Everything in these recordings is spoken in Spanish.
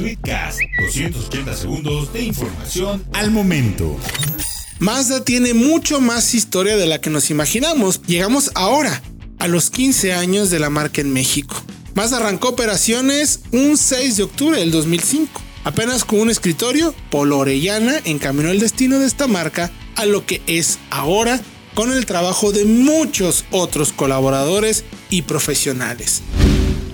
Tweetcast, 280 segundos de información al momento. Mazda tiene mucho más historia de la que nos imaginamos. Llegamos ahora a los 15 años de la marca en México. Mazda arrancó operaciones un 6 de octubre del 2005. Apenas con un escritorio, Polo Orellana encaminó el destino de esta marca a lo que es ahora con el trabajo de muchos otros colaboradores y profesionales.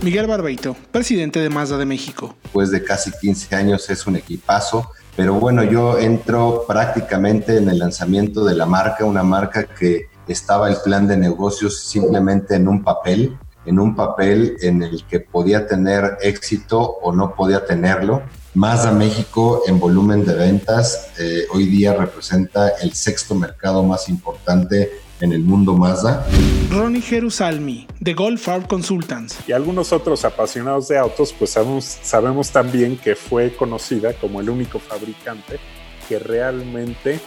Miguel Barbeito, presidente de Mazda de México. Después de casi 15 años es un equipazo, pero bueno, yo entro prácticamente en el lanzamiento de la marca, una marca que estaba el plan de negocios simplemente en un papel, en un papel en el que podía tener éxito o no podía tenerlo. Mazda México en volumen de ventas eh, hoy día representa el sexto mercado más importante en el mundo Mazda. Ronnie Jerusalmi, de Golf Art Consultants. Y algunos otros apasionados de autos, pues sabemos, sabemos también que fue conocida como el único fabricante que realmente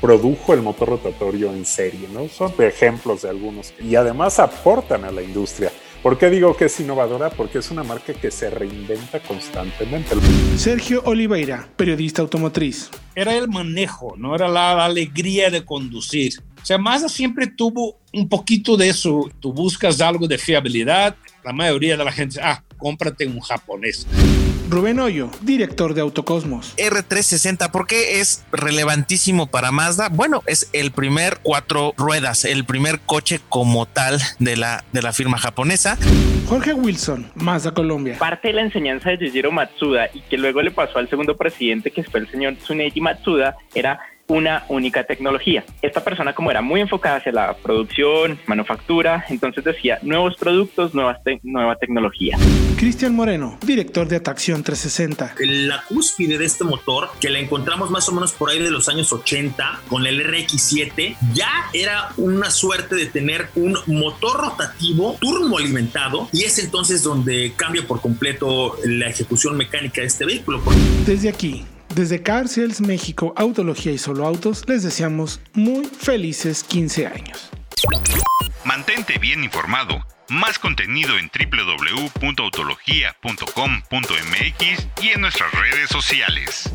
produjo el motor rotatorio en serie, ¿no? Son ejemplos de algunos y además aportan a la industria. ¿Por qué digo que es innovadora? Porque es una marca que se reinventa constantemente. Sergio Oliveira, periodista automotriz. Era el manejo, no era la alegría de conducir. O sea, Mazda siempre tuvo un poquito de eso. Tú buscas algo de fiabilidad, la mayoría de la gente, ah, cómprate un japonés. Rubén Hoyo, director de Autocosmos. R360, ¿por qué es relevantísimo para Mazda? Bueno, es el primer cuatro ruedas, el primer coche como tal de la, de la firma japonesa. Jorge Wilson, Mazda Colombia. Parte de la enseñanza de Yujiro Matsuda y que luego le pasó al segundo presidente, que fue el señor Tsuneji Matsuda, era una única tecnología. Esta persona como era muy enfocada hacia la producción, manufactura, entonces decía nuevos productos, nuevas nueva tecnología. Cristian Moreno, director de Atracción 360. La cúspide de este motor, que la encontramos más o menos por ahí de los años 80 con el RX7, ya era una suerte de tener un motor rotativo turbo alimentado y es entonces donde cambia por completo la ejecución mecánica de este vehículo. Desde aquí, desde Car México, Autología y Solo Autos, les deseamos muy felices 15 años. Mantente bien informado. Más contenido en www.autologia.com.mx y en nuestras redes sociales.